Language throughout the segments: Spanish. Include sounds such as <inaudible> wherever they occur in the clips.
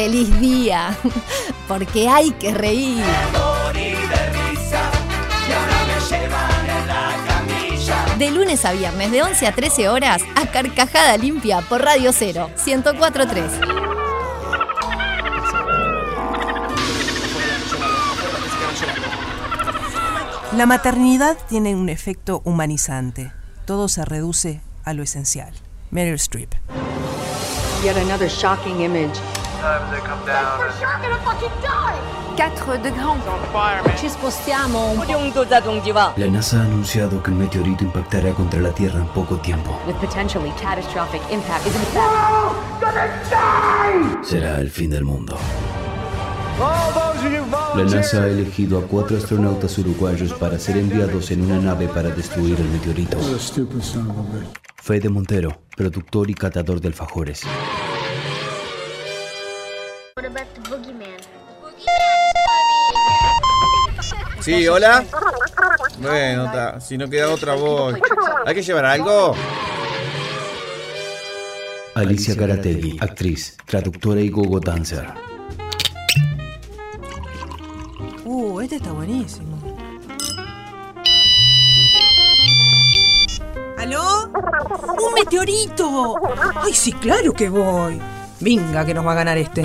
feliz día, <laughs> porque hay que reír. De lunes a viernes, de 11 a 13 horas, a Carcajada Limpia por Radio 0, 1043. La maternidad tiene un efecto humanizante. Todo se reduce a lo esencial. Meryl Streep. Yet another shocking image. Ci spostiamo un La NASA ha anunciado que un meteorito impactará contra la Tierra en poco tiempo. with potentially catastrophic impact is in fact Será el fin del mundo. La NASA ha elegido a cuatro astronautas uruguayos para ser enviados en una nave para destruir el meteorito. Fede Montero, productor y catador de alfajores. About the boogeyman? Sí, hola. Bueno, ta, si no queda otra voz. ¿Hay que llevar algo? Alicia Caratelli, actriz, traductora y gogo dancer. Uh, este está buenísimo. ¿Aló? ¡Un meteorito! ¡Ay, sí, claro que voy! Venga, que nos va a ganar este.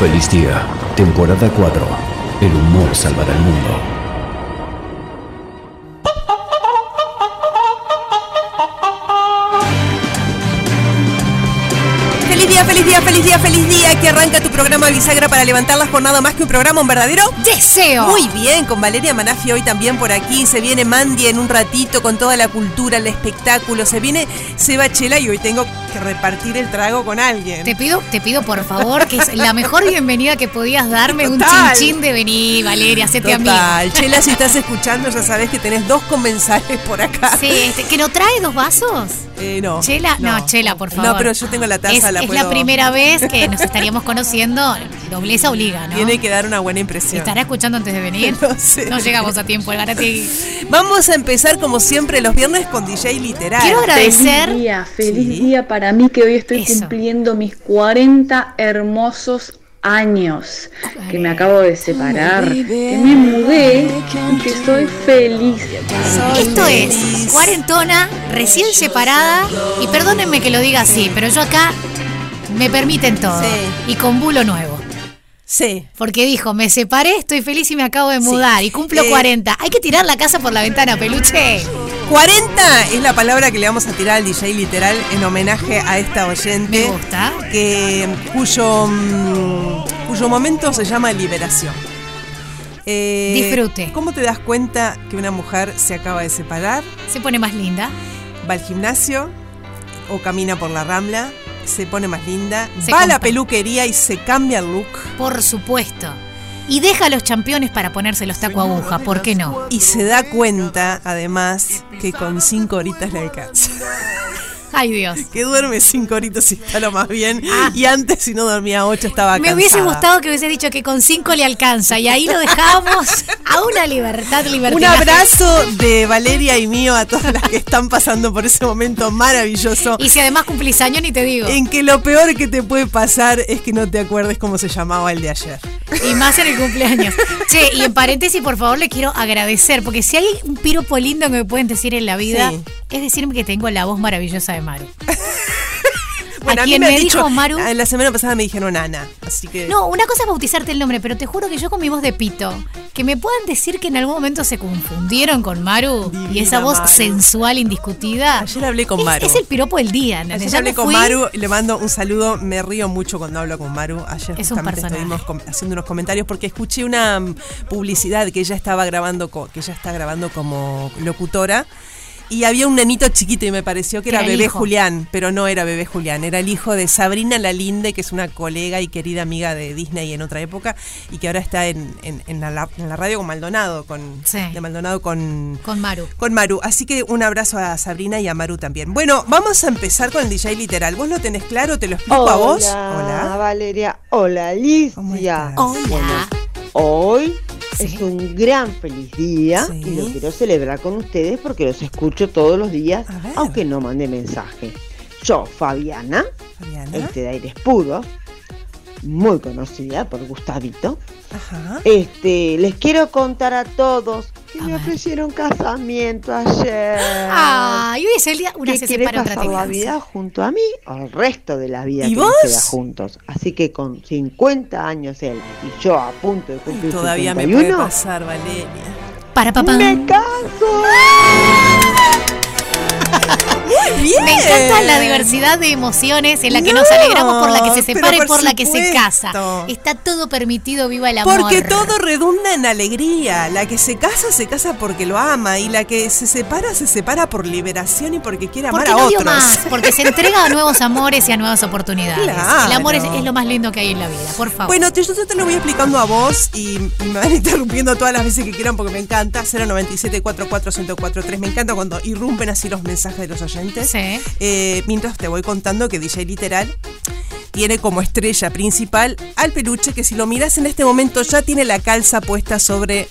Feliz día, temporada 4. El humor salvará el mundo. ¡Feliz día, feliz día, feliz día, feliz día! Que arranca tu programa Bisagra para levantar la jornada más que un programa, un verdadero ¡Deseo! Muy bien, con Valeria Manafi hoy también por aquí. Se viene Mandy en un ratito con toda la cultura, el espectáculo. Se viene Seba Chela y hoy tengo que repartir el trago con alguien. Te pido, te pido por favor, que es la mejor bienvenida que podías darme, un Total. chinchín de venir, Valeria, hacete amiga. Total. Chela, si estás escuchando, ya sabes que tenés dos comensales por acá. Sí, este, ¿que no trae dos vasos? Eh, no. Chela, no, Chela, por favor. No, pero yo tengo la taza, Es, la es puedo- la primera vez que nos estaríamos conociendo. Dobleza obliga, ¿no? Tiene que dar una buena impresión. ¿Estará escuchando antes de venir? <laughs> No sé. No llegamos a tiempo, el Garati. Vamos a empezar como siempre los viernes con DJ Literal. Quiero agradecer. Feliz día, feliz Sí. día para mí que hoy estoy Eso. cumpliendo mis 40 hermosos años, que me acabo de separar, que me mudé y que soy feliz. Esto es cuarentona, recién separada, y perdónenme que lo diga así, pero yo acá me permiten todo. Sí. Y con bulo nuevo. Sí. Porque dijo, me separé, estoy feliz y me acabo de mudar. Y cumplo Eh, 40. Hay que tirar la casa por la ventana, peluche. 40 es la palabra que le vamos a tirar al DJ Literal en homenaje a esta oyente. Me gusta. Que, cuyo, mm, cuyo momento se llama liberación. Eh, Disfrute. ¿Cómo te das cuenta que una mujer se acaba de separar? Se pone más linda. Va al gimnasio o camina por la rambla, se pone más linda, Se va a la peluquería y se cambia el look. Por supuesto. Y deja a los championes para ponerse los taco aguja, ¿por qué no? Y se da cuenta, además, que con cinco horitas le alcanza. Ay Dios. Que duerme cinco horitas y está lo más bien. Ah. Y antes, si no dormía ocho, estaba Me cansada. hubiese gustado que hubiese dicho que con cinco le alcanza y ahí lo dejamos a una libertad, Un libertad. abrazo de Valeria y mío a todas las que están pasando por ese momento maravilloso. Y si además cumplís años, ni te digo. En que lo peor que te puede pasar es que no te acuerdes cómo se llamaba el de ayer. Y más en el cumpleaños. Che, y en paréntesis, por favor, le quiero agradecer, porque si hay un piropo lindo que me pueden decir en la vida, Sí. es decirme que tengo la voz maravillosa de Maru. Bueno, a a mí quien me me han dicho, dijo Maru. ah, La semana pasada me dijeron Ana, así que. No, una cosa es bautizarte el nombre, pero te juro que yo con mi voz de pito, que me puedan decir que en algún momento se confundieron con Maru y esa voz Maru. sensual, indiscutida. Ayer hablé con es, Maru. es el piropo del día, ¿entendés? Ayer Ya hablé con fui- Maru, le mando un saludo, me río mucho cuando hablo con Maru. Ayer Es justamente estuvimos haciendo unos comentarios porque escuché una mm, publicidad que ella estaba grabando, que ella está grabando como locutora. Y había un nenito chiquito y me pareció que Era bebé hijo. Julián, pero no era bebé Julián, era el hijo de Sabrina Lalinde, que es una colega y querida amiga de Disney en otra época y que ahora está en, en- en la, en la radio con Maldonado, con, Sí. de Maldonado con, Con Maru. con Maru. Así que un abrazo a Sabrina y a Maru también. Bueno, vamos a empezar con el DJ literal. ¿Vos lo tenés claro? ¿Te lo explico a vos? Hola, Valeria. Hola, Licia. ¿Cómo estás? Hola. Hoy Sí. es un gran feliz día Sí. y lo quiero celebrar con ustedes porque los escucho todos los días, aunque no mande mensaje. Yo, Fabiana, Fabiana. este de Aires Puros, muy conocida por Gustavito, Ajá. este, les quiero contar a todos que A me ver. ofrecieron casamiento ayer. Ay, hoy es el día. Una que se separa, pasar la vida junto a mí o el resto de la vida ¿Y que vos? queda juntos. Así que con 50 años él y yo a punto de cumplir Todavía me 51, puede pasar, Valeria. Para papá. ¡Me caso! Muy bien. Me encanta la diversidad de emociones en la que nos No, alegramos por la que se separa y por por la que se casa. Está todo permitido, viva el amor. Porque todo redunda en alegría. La que se casa, se casa porque lo ama. Y la que se separa, se separa por liberación y porque quiere amar Porque a no otros. más, porque se entrega a nuevos amores y a nuevas oportunidades. Claro. El amor es, es lo más lindo que hay en la vida, por favor. Bueno, te- yo te lo voy explicando a vos y, y me van <laughs> interrumpiendo todas las veces que quieran porque me encanta. 097 44 1043 Me encanta cuando irrumpen así los mensajes de los oyentes. Sí. Eh, mientras te voy contando que DJ Literal tiene como estrella principal al peluche que si lo miras en este momento ya tiene la calza puesta sobre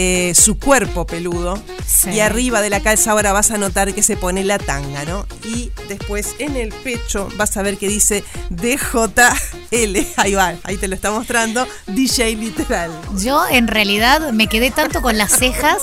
eh, su cuerpo peludo. Sí. Y arriba de la calza ahora vas a notar que se pone la tanga, ¿no? Y después en el pecho vas a ver que dice DJL. <laughs> Ahí va, ahí te lo está mostrando. DJ Literal. Yo en realidad me quedé tanto con las cejas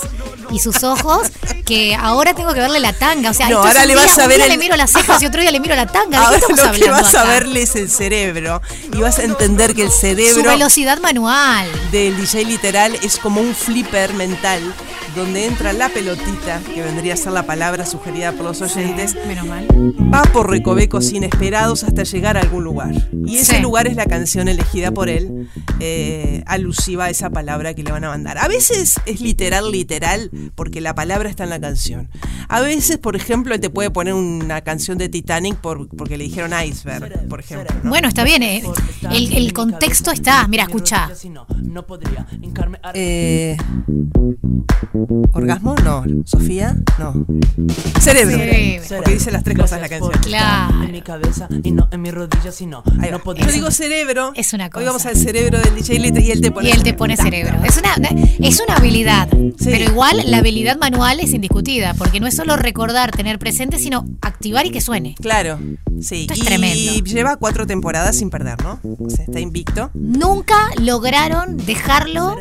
y sus ojos que ahora tengo que verle la tanga. O sea, No, ahora un le día- vas a un ver día el- le miro las cejas y otro día le miro la tanga. ¿De qué Ahora estamos lo que vas a verle es el cerebro y vas a entender que el Su cerebro velocidad manual. del DJ literal es como un flipper mental donde entra la pelotita, que vendría a ser la palabra sugerida por los oyentes, Menos mal. va por recovecos inesperados hasta llegar a algún lugar. Y ese Sí. lugar es la canción elegida por él, eh, alusiva a esa palabra que le van a mandar. A veces es literal, literal, porque la palabra está en la canción. A veces, por ejemplo, él te puede poner una canción de Titanic por, porque le dijeron iceberg, por ejemplo. ¿no? Bueno, está bien. eh. El, el contexto está. Mira, escucha. Eh, Thank you. ¿Orgasmo? No. ¿Sofía? No. Cerebro. Cerebro. Porque dice las tres cosas la canción. Claro. Ahí va. Yo digo cerebro. Es una cosa. Hoy vamos al cerebro del DJ y él te pone Y él te pone cerebro. Es una, es una habilidad. Pero igual la habilidad manual es indiscutida. Porque no es solo recordar, tener presente, sino activar y que suene. Claro. Sí. Esto es y tremendo. lleva cuatro temporadas sin perder, ¿no? O sea, está invicto. Nunca lograron dejarlo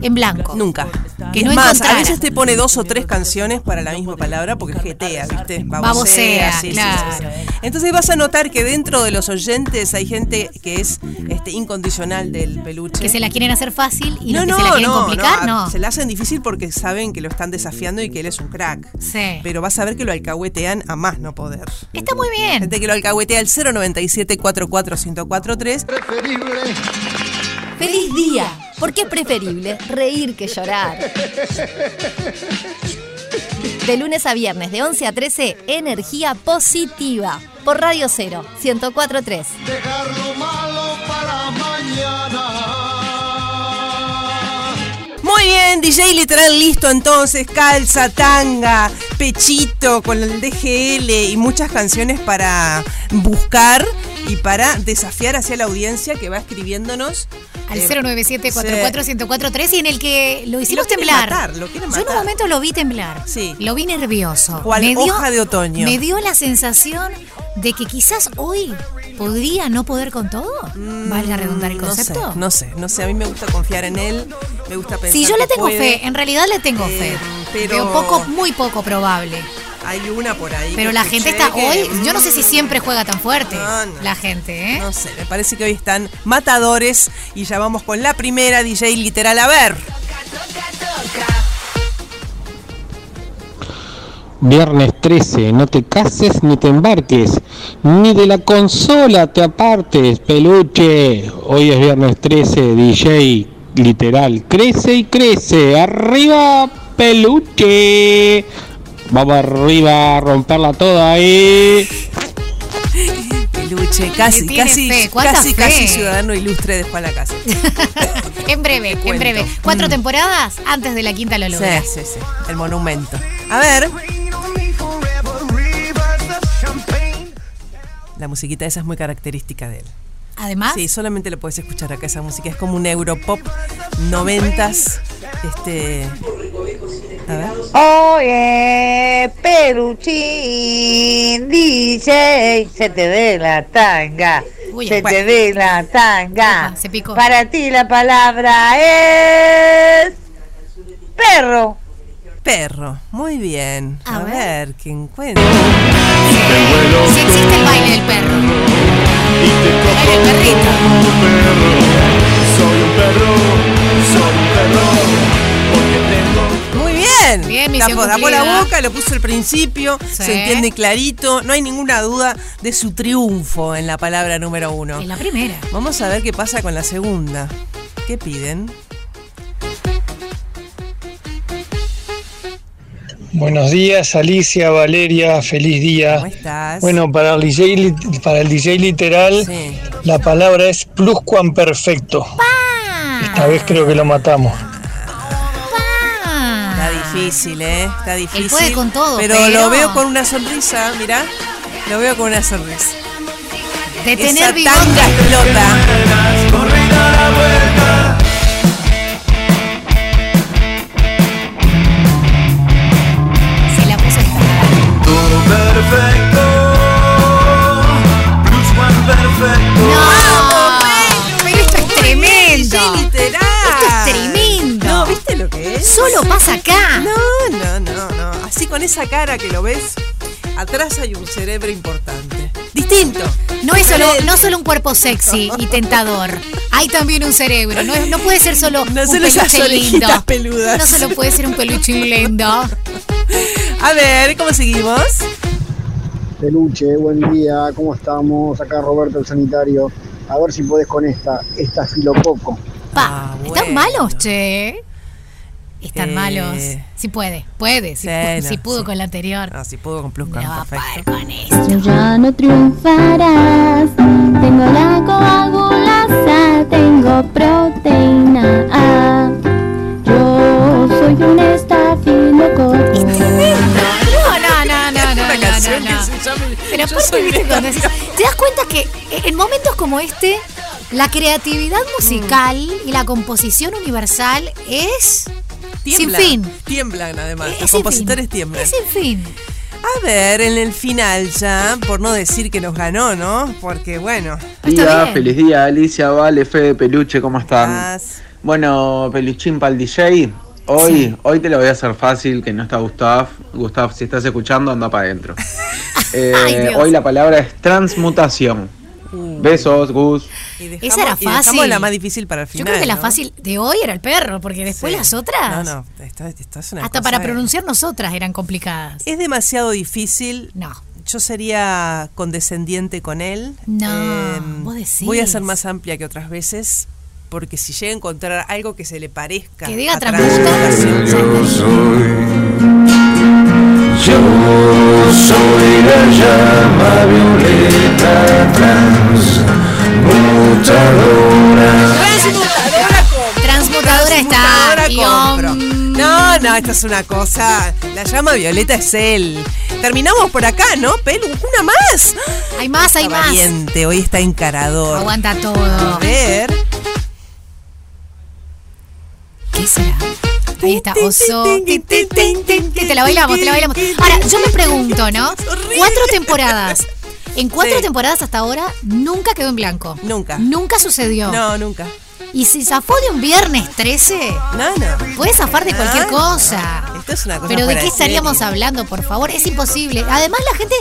en blanco. Nunca. Que Es no más, a veces te pone dos o tres canciones para la misma palabra porque jetea, ¿viste? Babosea, sí, sí, claro. sí, sí. Entonces vas a notar que dentro de los oyentes hay gente que es este, incondicional del peluche. Que se la quieren hacer fácil y no, los no, que se la quieren no, complicar, no, no. Se la hacen difícil porque saben que lo están desafiando y que él es un crack. Sí. Pero vas a ver que lo alcahuetean a más no poder. Está muy bien. Gente que lo alcahuetea al 097 44 1043 ¡Feliz día! Porque es preferible reír que llorar. De lunes a viernes, de 11 a 13, energía positiva. Por Radio 0, 1043. Muy bien, DJ literal listo entonces, calza, tanga, pechito con el DGL y muchas canciones para buscar y para desafiar hacia la audiencia que va escribiéndonos. Al Eh, 097 44 1043 y en el que lo hicimos temblar. matar, lo quiere Yo en un momento lo vi temblar. Sí. Lo vi nervioso. Cual hoja de otoño. Me dio la sensación de que quizás hoy podría no poder con todo. Valga redundar el Mm, no sé, concepto. No sé, no sé, a mí me gusta confiar en él, me gusta pensar Sí, yo le tengo puede. fe, en realidad le tengo Eh, fe. pero- Pero poco, muy poco probable. Hay una por ahí. Pero la gente está que- hoy, yo no sé si siempre juega tan fuerte No, no. la gente, ¿eh? No sé, me parece que hoy están matadores y ya vamos con la primera DJ literal. A ver. Viernes 13, no te cases ni te embarques, ni de la consola te apartes, peluche. Hoy es viernes 13, DJ, literal, crece y crece. Arriba, peluche. Vamos arriba a romperla toda ahí. <laughs> Peluche, casi, casi, fe, ¿cuánta casi, fe? casi ciudadano ilustre de Juan la casa. <laughs> En breve, en breve. Cuatro temporadas antes de la quinta lo Sí, sí, sí. El monumento. A ver. La musiquita esa es muy característica de él. Además, Sí, solamente lo puedes escuchar acá esa música. Es como un europop noventas. Este. A ver. Oye, peluchín, DJ, se te ve la tanga, Uy, se bueno. te ve la tanga. Se picó. Para ti la palabra es perro. Perro. Muy bien. A A, ver. ver, que encuentro. sí existe el baile del perro. Del perrito. Muy bien. Bien, misión tapó, tapó cumplida. la boca, lo puso al principio, Sí. se entiende clarito. No hay ninguna duda de su triunfo en la palabra número uno. En la primera. Vamos a ver qué pasa con la segunda. ¿Qué piden? Buenos días, Alicia, Valeria, feliz día. ¿Cómo estás? Bueno, para el DJ, lit- para el DJ literal, Sí. la palabra es pluscuamperfecto. Esta vez creo que lo matamos. Está difícil, ¿eh? Está difícil. puede con todo, pero, pero- lo veo con una sonrisa, mirá. Lo veo con una sonrisa. De Esa tener bigote. tanga explota. Esta. No, pero esto es tremendo. Literal. Esto es tremendo. No, ¿viste lo que es? Solo pasa acá. No, no, no, no. Así con esa cara que lo ves, atrás hay un cerebro importante. Distinto. No es solo, no solo un cuerpo sexy y tentador. Hay también un cerebro. No, es- no puede ser solo No un solo peluche lindo. peludas. No solo puede ser un peluche lindo. A ver, ¿cómo seguimos? Peluche, buen día, ¿cómo estamos? Acá Roberto el Sanitario. A ver si podés con esta, esta filococo. Pa, Ah, ¿Están bueno. malos, che? Están Eh, malos. Sí puede, puede. Si, Sí, pu- no, si pudo sí. con la anterior. No, si pudo con Plus No va a perfecto. con esto. Ya no triunfarás. Tengo la coagulasa, tengo proteína Te das cuenta que en momentos como este, la creatividad musical y la composición universal es Tiemblan, sin fin. Tiemblan además. Es Los compositores fin. tiemblan. Es sin fin. A ver, en el final ya, por no decir que nos ganó, ¿no? Porque bueno. Bien. feliz día, Alicia, Vale, Fede, Peluche, ¿cómo están? Más. Bueno, Peluchín para el DJ. Hoy, hoy te lo voy a hacer fácil, que no está Gustav. Gustav, si estás escuchando, anda para adentro. <laughs> Eh, Ay, hoy la palabra es transmutación. Besos, Gus. Y dejamos, Esa era fácil. la más difícil para el Yo final. creo que la ¿no? fácil de hoy era el perro, porque después Sí. las otras, No, no, esto, esto es una hasta cosa para de- pronunciar nosotras eran complicadas. Es demasiado difícil. No. Yo sería condescendiente con él. No, Em, vos decís. Voy a ser más amplia que otras veces. Porque si llega a encontrar algo que se le parezca. Que diga a transmuta. transmutación, Yo soy la llama violeta transmutadora. Transmutadora está. Transmutadora y, compro. No, no, esta es una cosa. La llama violeta es él. Terminamos por acá, ¿no? Pelu, una más. Hay más, hay Está más. Valiente, hoy está encarador. Aguanta A todo. ver. Ahí está, oso. Te la bailamos, te la bailamos. Ahora, yo me pregunto, ¿no? <laughs> Cuatro temporadas. En cuatro Sí. temporadas hasta ahora nunca quedó en blanco. Nunca. Nunca sucedió. No, nunca. Y si zafó de un viernes 13, No, no. puede zafar de cualquier cosa. no. Esto es una cosa Pero ¿de qué estaríamos serie. hablando, por favor? Es imposible. Además, la gente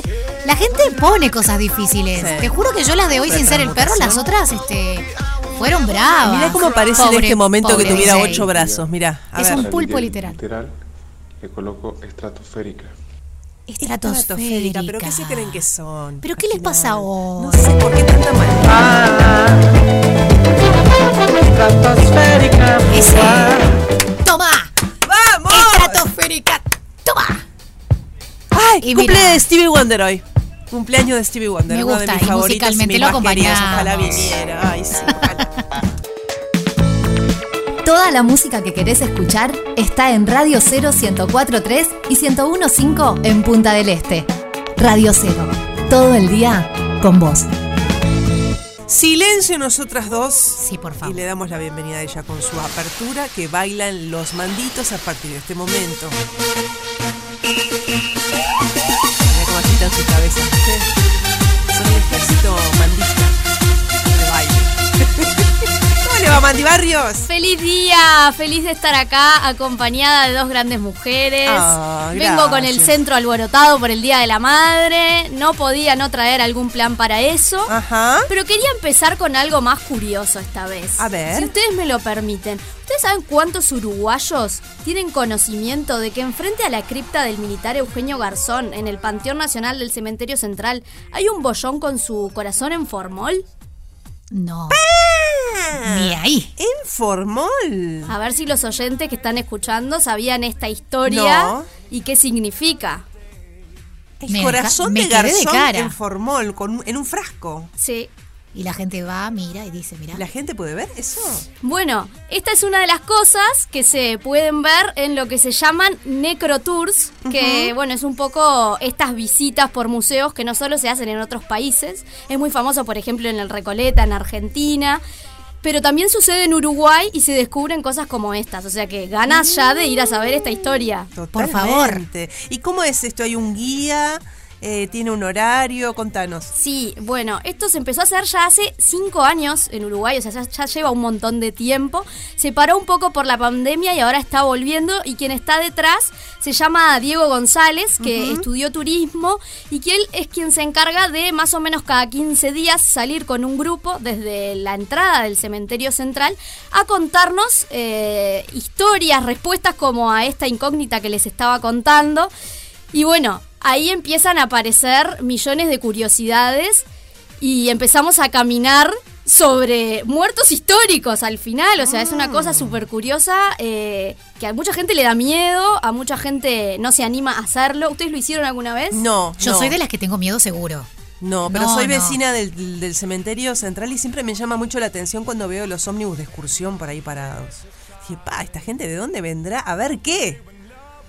la gente pone cosas difíciles. Sí. Te juro que yo las de hoy, sin ser el perro, las otras este, fueron bravas. Mirá cómo parece en este momento que tuviera DJ. ocho brazos. Mirá. a Es ver. un pulpo literal. Literal, le coloco estratosférica. Estratosférica. ¿Pero qué se creen que son? ¿Pero qué les pasa hoy? No sé por qué tanta maldad. Estratosférica. Ese. ¡Toma! ¡Vamos! Estratosférica. ¡Toma! ¡Ay! Y cumple mira. de Stevie Wonder hoy. Cumpleaños de Stevie Wonder. Me uno de gusta, mis y favoritos musicalmente lo acompañamos. Ojalá viniera. Ay, sí, ojalá. Toda la música que querés escuchar está en Radio 0 1043 y 1015 en Punta del Este. Radio 0. Todo el día con vos. Silencio nosotras dos. Sí, por favor. Y le damos la bienvenida a ella con su apertura que bailan los manditos a partir de este momento. Agitan su cabeza. Son el ejército mandista. ¿Cómo le va, Mandy Barrios? Feliz día, feliz de estar acá acompañada de dos grandes mujeres. Ah, Vengo con el centro alborotado por el Día de la Madre. No podía no traer algún plan para eso. Ajá. Pero quería empezar con algo más curioso esta vez. A ver. Si ustedes me lo permiten. ¿Ustedes saben cuántos uruguayos tienen conocimiento de que enfrente a la cripta del militar Eugenio Garzón, en el Panteón Nacional del Cementerio Central, hay un bollón con su corazón en formol? No. Ah, Ni ahí. En formol. A ver si los oyentes que están escuchando sabían esta historia No. y qué significa. El Me corazón de quedé de garzón cara. en formol, con, en un frasco. Sí. Y la gente va, mira y dice, mira. ¿La gente puede ver eso? Bueno, esta es una de las cosas que se pueden ver en lo que se llaman necrotours, que bueno, es un poco estas visitas por museos que no solo se hacen en otros países, es muy famoso por ejemplo en el Recoleta, en Argentina, pero también sucede en Uruguay y se descubren cosas como estas, o sea que ganas ya de ir a saber esta historia. Por favor. Totalmente. ¿Y cómo es esto? ¿Hay un guía? Eh, ¿Tiene un horario? Contanos. Sí, bueno, esto se empezó a hacer ya hace cinco años en Uruguay, o sea, ya, ya lleva un montón de tiempo. Se paró un poco por la pandemia y ahora está volviendo. Y quien está detrás se llama Diego González, que estudió turismo y que él es quien se encarga de más o menos cada 15 días salir con un grupo desde la entrada del cementerio central a contarnos eh, historias, respuestas como a esta incógnita que les estaba contando. Y bueno, ahí empiezan a aparecer millones de curiosidades y empezamos a caminar sobre muertos históricos al final. O sea, es una cosa súper curiosa eh, que a mucha gente le da miedo, a mucha gente no se anima a hacerlo. ¿Ustedes lo hicieron alguna vez? No. Yo no. soy de las que tengo miedo seguro. No, pero No, soy no. vecina del, del cementerio central y siempre me llama mucho la atención cuando veo los ómnibus de excursión por ahí parados. Dije, pa, ¿esta gente de dónde vendrá? A ver qué.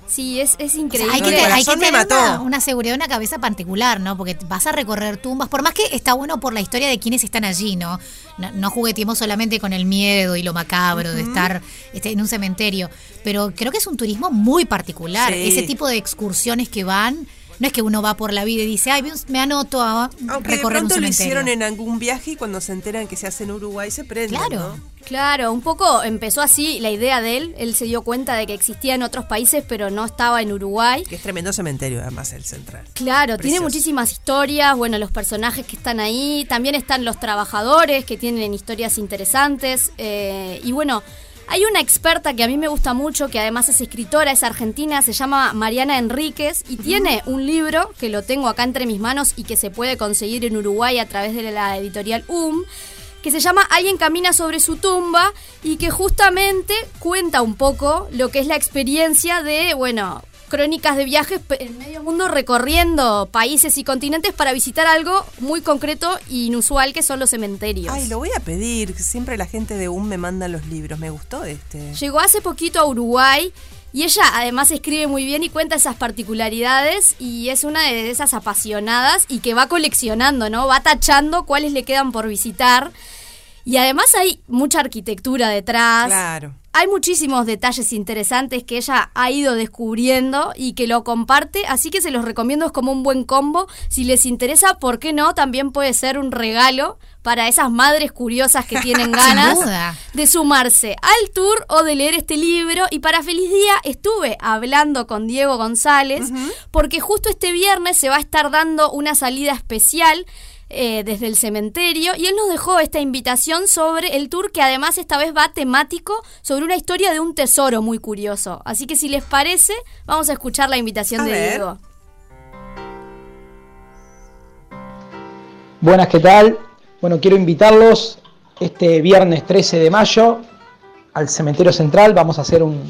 Sí, es, es O sea, increíble. hay que, hay que me tener mató. una, una seguridad, una cabeza particular, ¿no? Porque vas a recorrer tumbas, por más que está bueno por la historia de quienes están allí, ¿no? No, no jugueteemos solamente con el miedo y lo macabro de estar este, en un cementerio, pero creo que es un turismo muy particular. Sí. Ese tipo de excursiones que van, no es que uno va por la vida y dice, ay, me anoto a Aunque de recorrer un pronto lo cementerio. hicieron en algún viaje y cuando se enteran que se hace en Uruguay se prenden. Claro. ¿no? Claro, un poco empezó así la idea de él. Él se dio cuenta de que existía en otros países, pero no estaba en Uruguay. Que es tremendo cementerio, además, el central. Claro, tiene muchísimas historias, bueno, los personajes que están ahí, también están los trabajadores que tienen historias interesantes, eh, y bueno, hay una experta que a mí me gusta mucho, que además es escritora, es argentina, se llama Mariana Enríquez, y tiene un libro que lo tengo acá entre mis manos y que se puede conseguir en Uruguay a través de la editorial UM, que se llama Alguien camina sobre su tumba y que justamente cuenta un poco lo que es la experiencia de, bueno, crónicas de viajes en medio mundo recorriendo países y continentes para visitar algo muy concreto e inusual que son los cementerios. Ay, lo voy a pedir. Siempre la gente de UM me manda los libros. Me gustó este. Llegó hace poquito a Uruguay y ella además escribe muy bien y cuenta esas particularidades y es una de esas apasionadas y que va coleccionando, ¿no? Va tachando cuáles le quedan por visitar. Y además hay mucha arquitectura detrás. Claro. Hay muchísimos detalles interesantes que ella ha ido descubriendo y que lo comparte, así que se los recomiendo, es como un buen combo. Si les interesa, ¿por qué no? También puede ser un regalo para esas madres curiosas que tienen <laughs> ganas de sumarse al tour o de leer este libro. Y para Feliz Día estuve hablando con Diego González, porque justo este viernes se va a estar dando una salida especial eh, desde el cementerio y él nos dejó esta invitación sobre el tour que además esta vez va temático sobre una historia de un tesoro muy curioso. Así que si les parece, vamos a escuchar la invitación A de ver. Diego. Buenas, ¿qué tal? Bueno, quiero invitarlos este viernes 13 de mayo al Cementerio Central. Vamos a hacer un,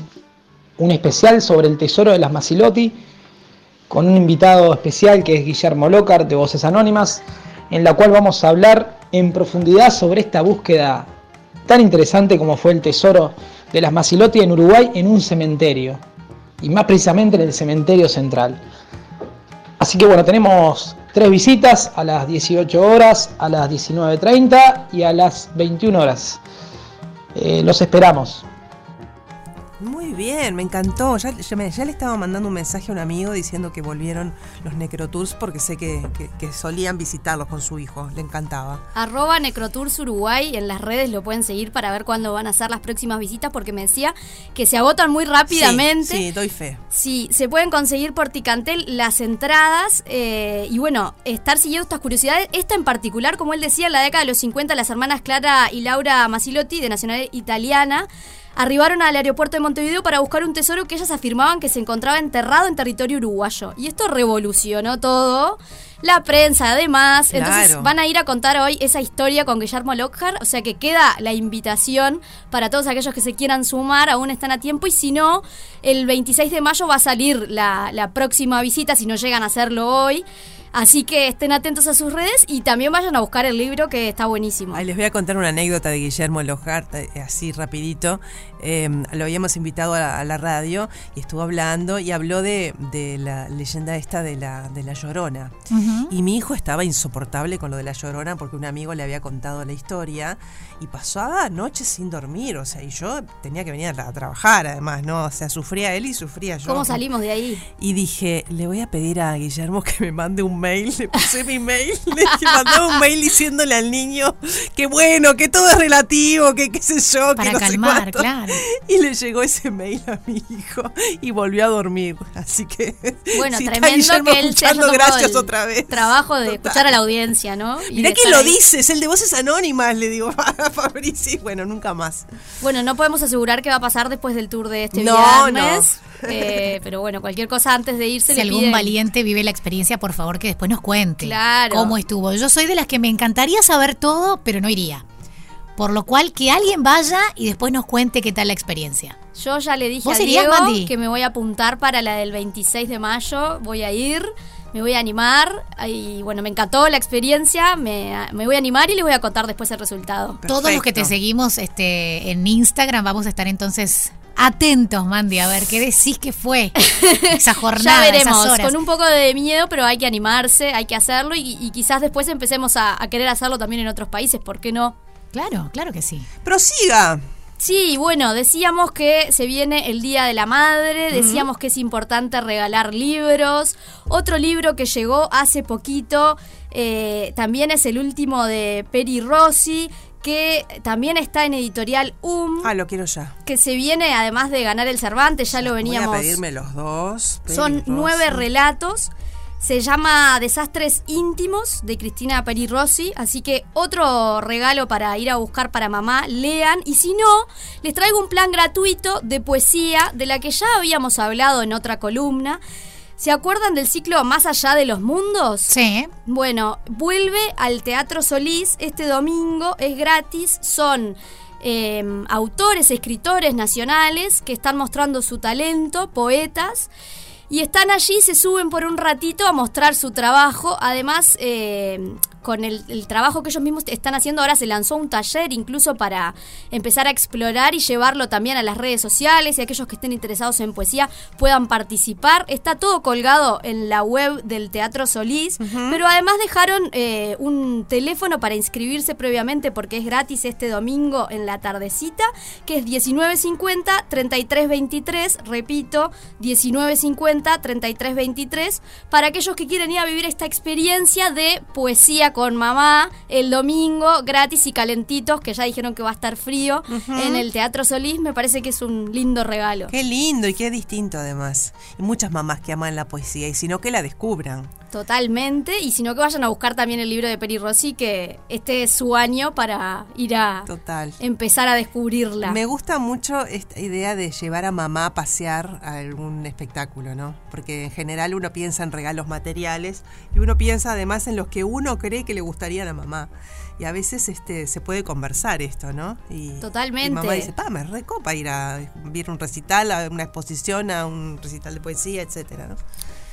un especial sobre el tesoro de las Masilotti con un invitado especial que es Guillermo Lócar de Voces Anónimas, en la cual vamos a hablar en profundidad sobre esta búsqueda tan interesante como fue el tesoro de las Masilotti en Uruguay en un cementerio, y más precisamente en el Cementerio Central. Así que bueno, tenemos tres visitas a las 18 horas, a las 19.30 y a las 21 horas. Eh, los esperamos. Muy bien, me encantó. Ya, ya me- ya le estaba mandando un mensaje a un amigo diciendo que volvieron los Necrotours porque sé que, que- que solían visitarlos con su hijo. Le encantaba. Arroba Necrotours Uruguay en las redes lo pueden seguir para ver cuándo van a ser las próximas visitas porque me decía que se agotan muy rápidamente. Sí, sí, doy fe. Sí, se pueden conseguir por Ticantel las entradas eh, y bueno, estar siguiendo estas curiosidades. Esta en particular, como él decía, en la década de los 50 las hermanas Clara y Laura Masilotti de nacionalidad italiana arribaron al aeropuerto de Montevideo para buscar un tesoro que ellas afirmaban que se encontraba enterrado en territorio uruguayo. Y esto revolucionó todo. La prensa, además. Entonces van a ir a contar hoy esa historia con Guillermo Lockhart. O sea que queda la invitación para todos aquellos que se quieran sumar. Aún están a tiempo. Y si no, el 26 de mayo va a salir la, la próxima visita, si no llegan a hacerlo hoy. Así que estén atentos a sus redes y también vayan a buscar el libro que está buenísimo. Ay, les voy a contar una anécdota de Guillermo Lojart, eh, así rapidito. Eh, lo habíamos invitado a la, a la radio y estuvo hablando y habló de, de la leyenda esta de la, de la Llorona. Y mi hijo estaba insoportable con lo de la Llorona porque un amigo le había contado la historia y pasaba noches sin dormir, o sea, y yo tenía que venir a, a trabajar además, ¿no? O sea, sufría él y sufría yo. ¿Cómo salimos de ahí? Y dije, le voy a pedir a Guillermo que me mande un mail. Le puse mi mail, <laughs> le mandé un mail diciéndole al niño que bueno, que todo es relativo, que qué sé yo, que Para no sé calmar, claro. <laughs> Y le llegó ese mail a mi hijo y volvió a dormir. Así que. Bueno, <laughs> si está tremendo Guillermo que él se haya gracias el otra vez. trabajo de escuchar a la audiencia, ¿no? Y Mirá que lo ahí. dices, el de voces anónimas, le digo a Fabrici. Bueno, nunca más. Bueno, no podemos asegurar qué va a pasar después del tour de este No, viernes. Eh, pero bueno, cualquier cosa antes de irse Si le algún piden- valiente vive la experiencia, por favor, que después nos cuente Claro. cómo estuvo. Yo soy de las que me encantaría saber todo, pero no iría. Por lo cual, que alguien vaya y después nos cuente qué tal la experiencia. Yo ya le dije ¿Vos a irías, Diego Mandy? que me voy a apuntar para la del 26 de mayo. Voy a ir, me voy a animar. Y bueno, me encantó la experiencia. Me, me voy a animar y les voy a contar después el resultado. Todos los que te seguimos este, en Instagram vamos a estar entonces atentos, Mandy, a ver qué decís que fue esa <laughs> jornada, ya veremos, esas horas. con un poco de miedo, pero hay que animarse, hay que hacerlo y, y quizás después empecemos a, a querer hacerlo también en otros países, ¿por qué no? Claro, claro que sí. Prosiga. Sí, bueno, decíamos que se viene el Día de la Madre, decíamos que es importante regalar libros. Otro libro que llegó hace poquito eh, también es el último de Peri Rossi, que también está en editorial UM, Ah, lo quiero ya. que se viene además de ganar el Cervantes, ya lo veníamos... Voy a pedirme los dos. Son nueve relatos. Se llama Desastres íntimos de Cristina Peri Rossi. Así que otro regalo para ir a buscar para mamá. Lean. Y si no, les traigo un plan gratuito de poesía de la que ya habíamos hablado en otra columna. ¿Se acuerdan del ciclo Más allá de los mundos? Sí. Bueno, vuelve al Teatro Solís este domingo, es gratis, son eh, autores, escritores nacionales que están mostrando su talento, poetas, y están allí, se suben por un ratito a mostrar su trabajo, además eh, con el, el trabajo que ellos mismos están haciendo, ahora se lanzó un taller incluso para empezar a explorar y llevarlo también a las redes sociales y aquellos que estén interesados en poesía puedan participar. Está todo colgado en la web del Teatro Solís, pero además dejaron eh, un teléfono para inscribirse previamente porque es gratis este domingo en la tardecita, que es 1950 3323, repito, 1950 3323, para aquellos que quieren ir a vivir esta experiencia de poesía con mamá el domingo, gratis y calentitos, que ya dijeron que va a estar frío en el Teatro Solís, me parece que es un lindo regalo. Qué lindo y qué distinto además. Y muchas mamás que aman la poesía y si no que la descubran. Totalmente, y si no que vayan a buscar también el libro de Peri Rossi, que este es su año para ir a Total. empezar a descubrirla. Me gusta mucho esta idea de llevar a mamá a pasear a algún espectáculo, ¿no? Porque en general uno piensa en regalos materiales y uno piensa además en los que uno cree que le gustarían a mamá. Y a veces este se puede conversar esto, ¿no? Y, Totalmente. Y mamá dice, pa, me recopa ir a ver un recital, a una exposición, a un recital de poesía, etcétera, ¿no?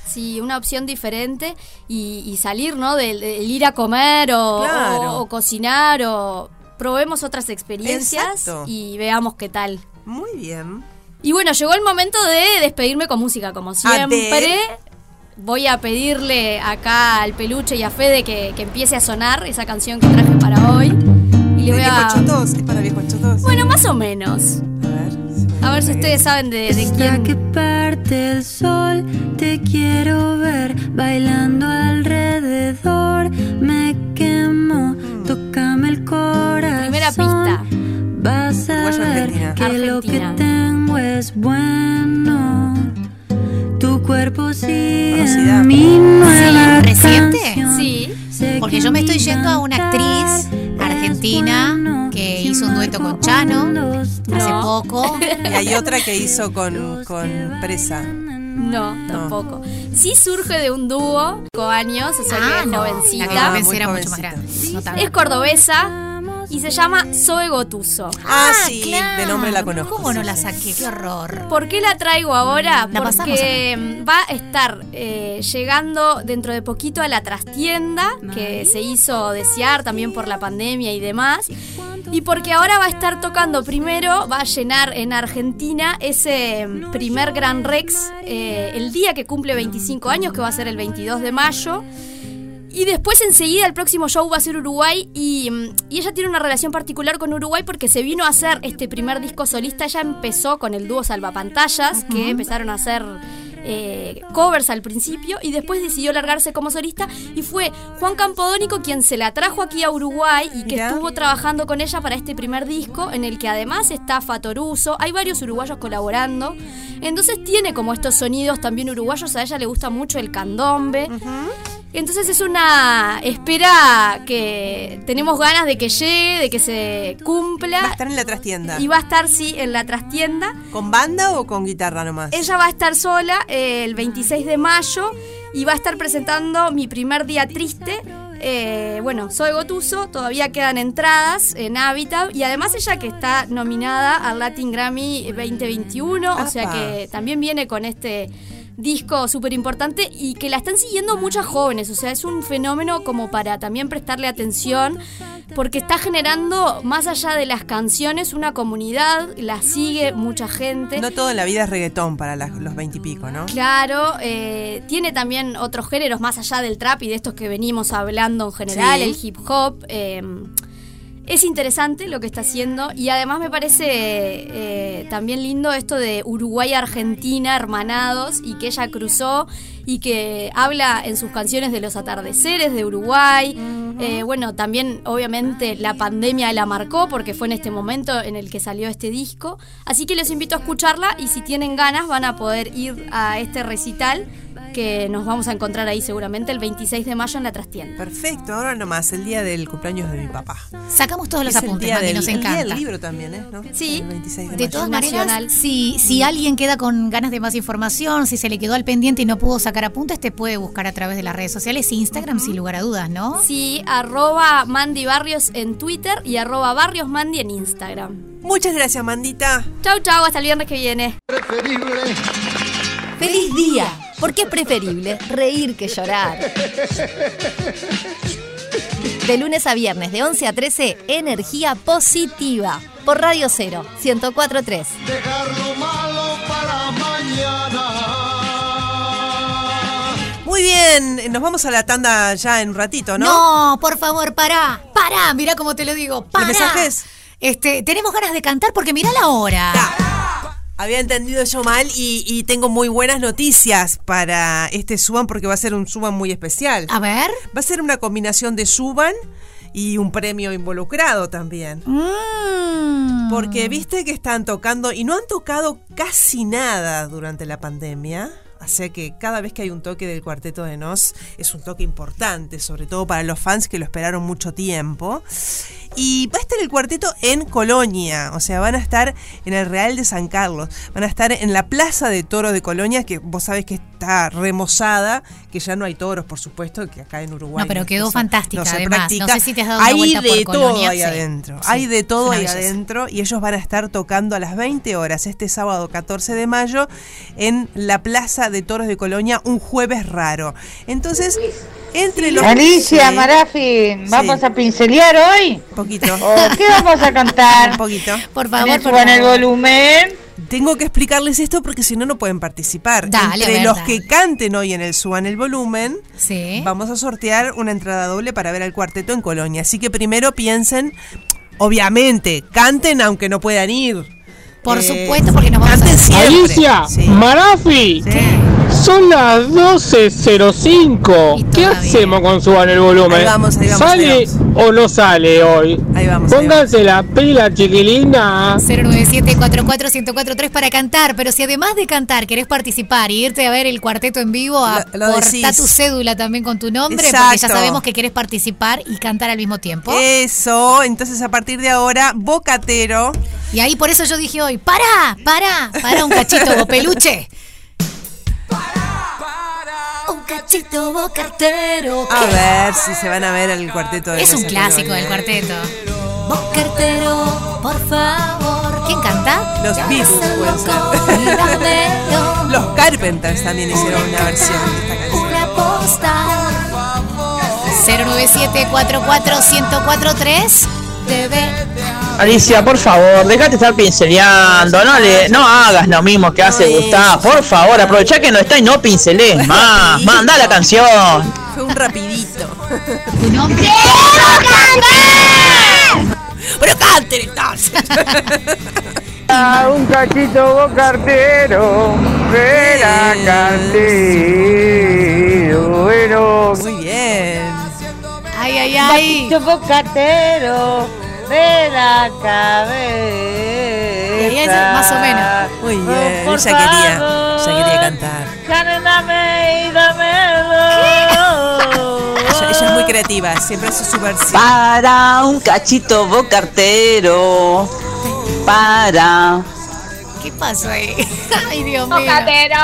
Sí, una opción diferente y, y salir, ¿no? Del, del ir a comer o, Claro. o- o cocinar o probemos otras experiencias Exacto. y veamos qué tal. Muy bien. Y bueno, llegó el momento de despedirme con música, como siempre. Voy a pedirle acá al peluche y a Fede que, que empiece a sonar esa canción que traje para hoy. Y le ¿De voy a. chotos? ¿Es para viejos chotos? Bueno, más o menos. A ver si ustedes saben de, de quién. que parte el sol, te quiero ver bailando alrededor. Me quemo, tócame el corazón. Primera pista. Vas a ver Argentina. que lo que Argentina. tengo es bueno. Tu cuerpo sigue en mi nueva Sí, ¿reciente? Sí. Porque que yo me estoy yendo a una actriz argentina que hizo un dueto con Chano hace poco. <laughs> Y hay otra que hizo con, con Presa. No, tampoco. Sí surge de un dúo, con años, o sea que Ah, es no, jovencita. la que yo pensé era mucho más grande. No. Es cordobesa y se llama Zoe Gotuso. Ah, sí, de nombre la conozco. ¿Cómo no la saqué? Qué horror. ¿Por qué la traigo ahora? La pasamos Porque va a estar eh, llegando dentro de poquito a la trastienda, que se hizo desear también por la pandemia y demás. Y porque ahora va a estar tocando primero, va a llenar en Argentina ese mm, primer Gran Rex eh, el día que cumple 25 años, que va a ser el 22 de mayo. Y después enseguida el próximo show va a ser Uruguay y, mm, y ella tiene una relación particular con Uruguay porque se vino a hacer este primer disco solista, ella empezó con el dúo Salvapantallas, que empezaron a hacer eh, covers al principio y después decidió largarse como solista y fue Juan Campodónico quien se la trajo aquí a Uruguay y que estuvo trabajando con ella para este primer disco en el que además está Fatoruso, hay varios uruguayos colaborando, entonces tiene como estos sonidos también uruguayos, a ella le gusta mucho el candombe. Entonces es una espera que tenemos ganas de que llegue, de que se cumpla. Va a estar en la trastienda. Y va a estar, sí, en la trastienda. ¿Con banda o con guitarra nomás? Ella va a estar sola eh, el 26 de mayo y va a estar presentando mi primer día triste. Eh, bueno, soy Gotuso, todavía quedan entradas en Habitat y además ella que está nominada al Latin Grammy 2021, o sea Apa. que también viene con este disco súper importante y que la están siguiendo muchas jóvenes, o sea, es un fenómeno como para también prestarle atención porque está generando, más allá de las canciones, una comunidad, la sigue mucha gente. No todo en la vida es reggaetón para las- los veintipico, ¿no? Claro, eh, tiene también otros géneros más allá del trap y de estos que venimos hablando en general, Sí. el hip hop. eh, es interesante lo que está haciendo y además me parece eh, también lindo esto de Uruguay-Argentina hermanados y que ella cruzó y que habla en sus canciones de los atardeceres de Uruguay. Eh, bueno, también obviamente la pandemia la marcó porque fue en este momento en el que salió este disco. Así que les invito a escucharla y si tienen ganas van a poder ir a este recital que nos vamos a encontrar ahí seguramente el 26 de mayo en la trastienda. Perfecto, ahora nomás, el día del cumpleaños de mi papá. Sacamos todos los Es el apuntes, día Mandi, del- nos el día encanta. del libro también, ¿eh? ¿No? Sí. El 26 de, De mayo. todas Nacional. maneras, si, si alguien queda con ganas de más información, si se le quedó al pendiente y no pudo sacar apuntes, te puede buscar a través de las redes sociales, Instagram, sin lugar a dudas, ¿no? Sí, arroba Mandy Barrios en Twitter y arroba Barrios Mandy en Instagram. Muchas gracias, Mandita. Chau, chau, hasta el viernes que viene. ¡Feliz día! Porque es preferible reír que llorar. De lunes a viernes, de 11 a 13, energía positiva. Por Radio 0, 1043. Dejar lo malo para mañana. Muy bien, nos vamos a la tanda ya en un ratito, ¿no? No, por favor, pará. Pará, mirá cómo te lo digo. Pará. ¿Los mensajes? Este, tenemos ganas de cantar porque mirá la hora. Había entendido yo mal y, y tengo muy buenas noticias para este Suban porque va a ser un Suban muy especial. A ver. Va a ser una combinación de Suban y un premio involucrado también. Mm. Porque viste que están tocando y no han tocado casi nada durante la pandemia. Sea que cada vez que hay un toque del Cuarteto de Nos es un toque importante, sobre todo para los fans que lo esperaron mucho tiempo. Y va a estar el cuarteto en Colonia, o sea, van a estar en el Real de San Carlos, van a estar en la Plaza de Toros de Colonia, que vos sabés que está remozada, que ya no hay toros, por supuesto, que acá en Uruguay. No, pero quedó fantástica, no se además. practica. No sé si te has dado una Hay vuelta por de todo Colonia, ahí sí. adentro, Sí, hay de todo una ahí adentro y ellos van a estar tocando a las 20 horas este sábado 14 de mayo en la Plaza de Toros de Colonia, un jueves raro. Entonces, entre los... Alicia, Sí. Marafi, ¿vamos a pincelear hoy? Un poquito. ¿O qué vamos a cantar? <laughs> Un poquito. Por favor, suban el volumen. Tengo que explicarles esto porque si no, no pueden participar. Dale, Entre a ver, los dale. que canten hoy en el Suban el Volumen, Sí. vamos a sortear una entrada doble para ver al cuarteto en Colonia. Así que primero piensen, obviamente, canten aunque no puedan ir. Por Eh, supuesto, porque nos vamos a canten siempre. Alicia, Sí. Marafi, son las 12.05. ¿Qué hacemos con suban el volumen? Ahí vamos, ahí vamos, ¿Sale ahí o no sale hoy? Ahí vamos. Pónganse la pila, chiquilina. 097-44-1043 para cantar, pero si además de cantar querés participar y irte a ver el cuarteto en vivo, decís. tu cédula también con tu nombre, porque ya sabemos que querés participar y cantar al mismo tiempo. Eso, entonces a partir de ahora, Bocatero. Y ahí por eso yo dije hoy, para, para, para un cachito, <laughs> peluche. A ver si se van a ver el cuarteto de Es un clásico del cuarteto. Vos cartero, por favor. ¿Quién canta? Los Beatles ser. <laughs> Los Carpenters también hicieron una versión de esta canción. Una postal. 097-44-1043. Debe. Alicia, por favor, déjate estar pinceleando, no le, no hagas lo mismo que hace Gustavo, por favor, aprovechá que no está y no pincelés <laughs> más, manda la canción. Fue un rapidito. Tu nombre. <laughs> Pero canten entonces. <laughs> Ah, un cachito vos cartero, vera cartero, bueno. Muy bien. Ay, ay, ay. Yo bocatero de la cabeza. Y ahí es más o menos. Muy bien. Oh, por Ella quería, favor. ella quería cantar. Cáname y dámelo. Ella, ella es muy creativa, siempre hace su versión. Para un cachito vos cartero, para. ¿Qué pasó ahí? <laughs> Ay, Dios mío. Bocatero,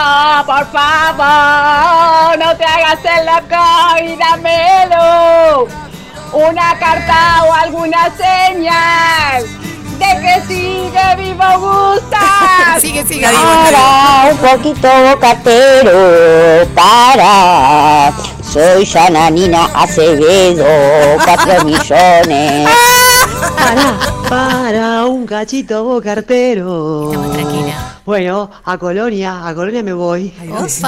por favor, no te hagas el loco y dámelo. Una carta o alguna señal de que sigue vivo gusta. <laughs> sigue, sigue. Para un poquito bocatero, para. Soy Yananina Acevedo, cuatro <laughs> millones. Para, para un cachito vos cartero. Bueno, a Colonia, a Colonia me voy. Candidatas.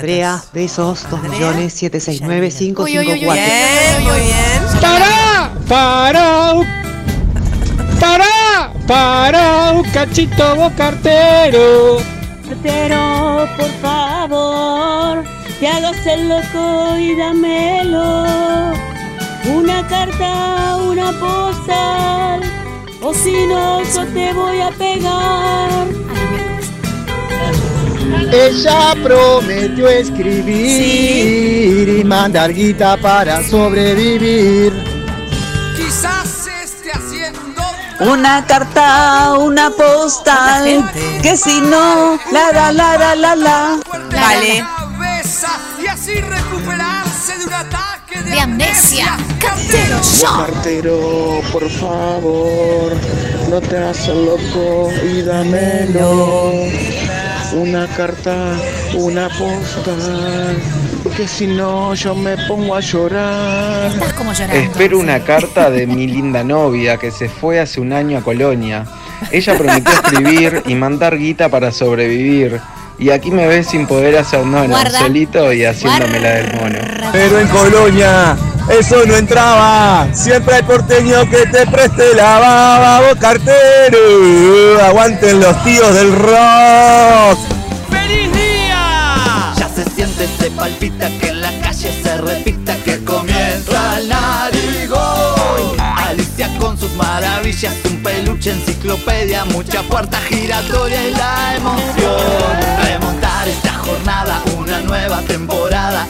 Andrea, besos, 2 millones 769 Uy, uy, uy, uy, 554. Bien, muy bien. Para, para, un- para, para un cachito vos cartero. Cartero, por favor, te hagas el loco y dámelo. Una carta, una postal, o si no, yo te voy a pegar. Ella prometió escribir y mandar guita para sobrevivir. Quizás esté haciendo Una carta, una postal, que si no, la la la la la la. Vale. cabeza y así recuperarse de un ataque de, De amnesia. Cartero, cartero, por favor, no te hagas loco y dámelo. Una carta, una postal, que si no yo me pongo a llorar. Estás como llorando. Espero una carta de mi linda novia que se fue hace un año a Colonia. Ella prometió escribir y mandar guita para sobrevivir. Y aquí me ves sin poder hacer nada, Guarda. solito y haciéndome la del mono. Pero en Colonia eso no entraba. Siempre hay porteño que te preste la baba, vos cartero. Aguanten los tíos del rock. ¡Feliz día! Ya se siente, se palpita que en la calle se repita un peluche, enciclopedia, mucha puerta giratoria y la emoción. Remontar esta jornada, una nueva temporada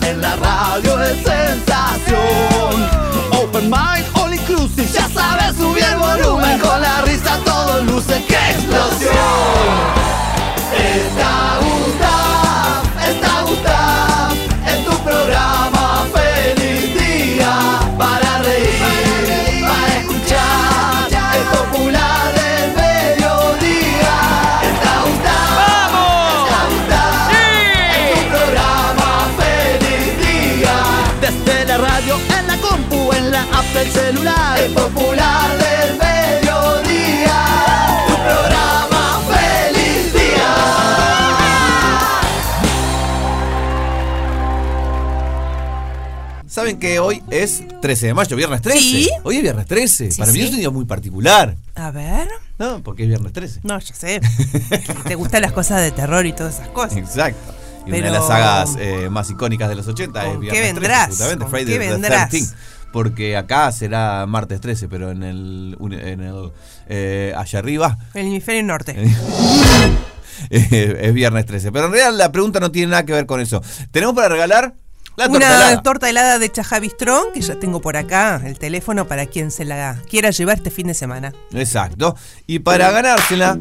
¿Saben que hoy es 13 de mayo, viernes 13? Sí. Hoy es viernes 13. Sí, Para mí sí. es un día muy particular. A ver. No, porque es viernes 13. No, ya sé. <laughs> Te gustan las cosas de terror y todas esas cosas. Exacto. Y una de las sagas eh, más icónicas de los 80 es ¿Con viernes qué 13, vendrás? justamente, ¿Con Friday qué the vendrás? 13th. Porque acá será martes 13, pero en el, en el eh, allá arriba El hemisferio norte. <laughs> eh, es viernes 13. Pero en realidad la pregunta no tiene nada que ver con eso. Tenemos para regalar la torta Una helada. torta helada de Chajabistrón, que ya tengo por acá el teléfono para quien se la quiera llevar este fin de semana. Exacto. Y para ganársela,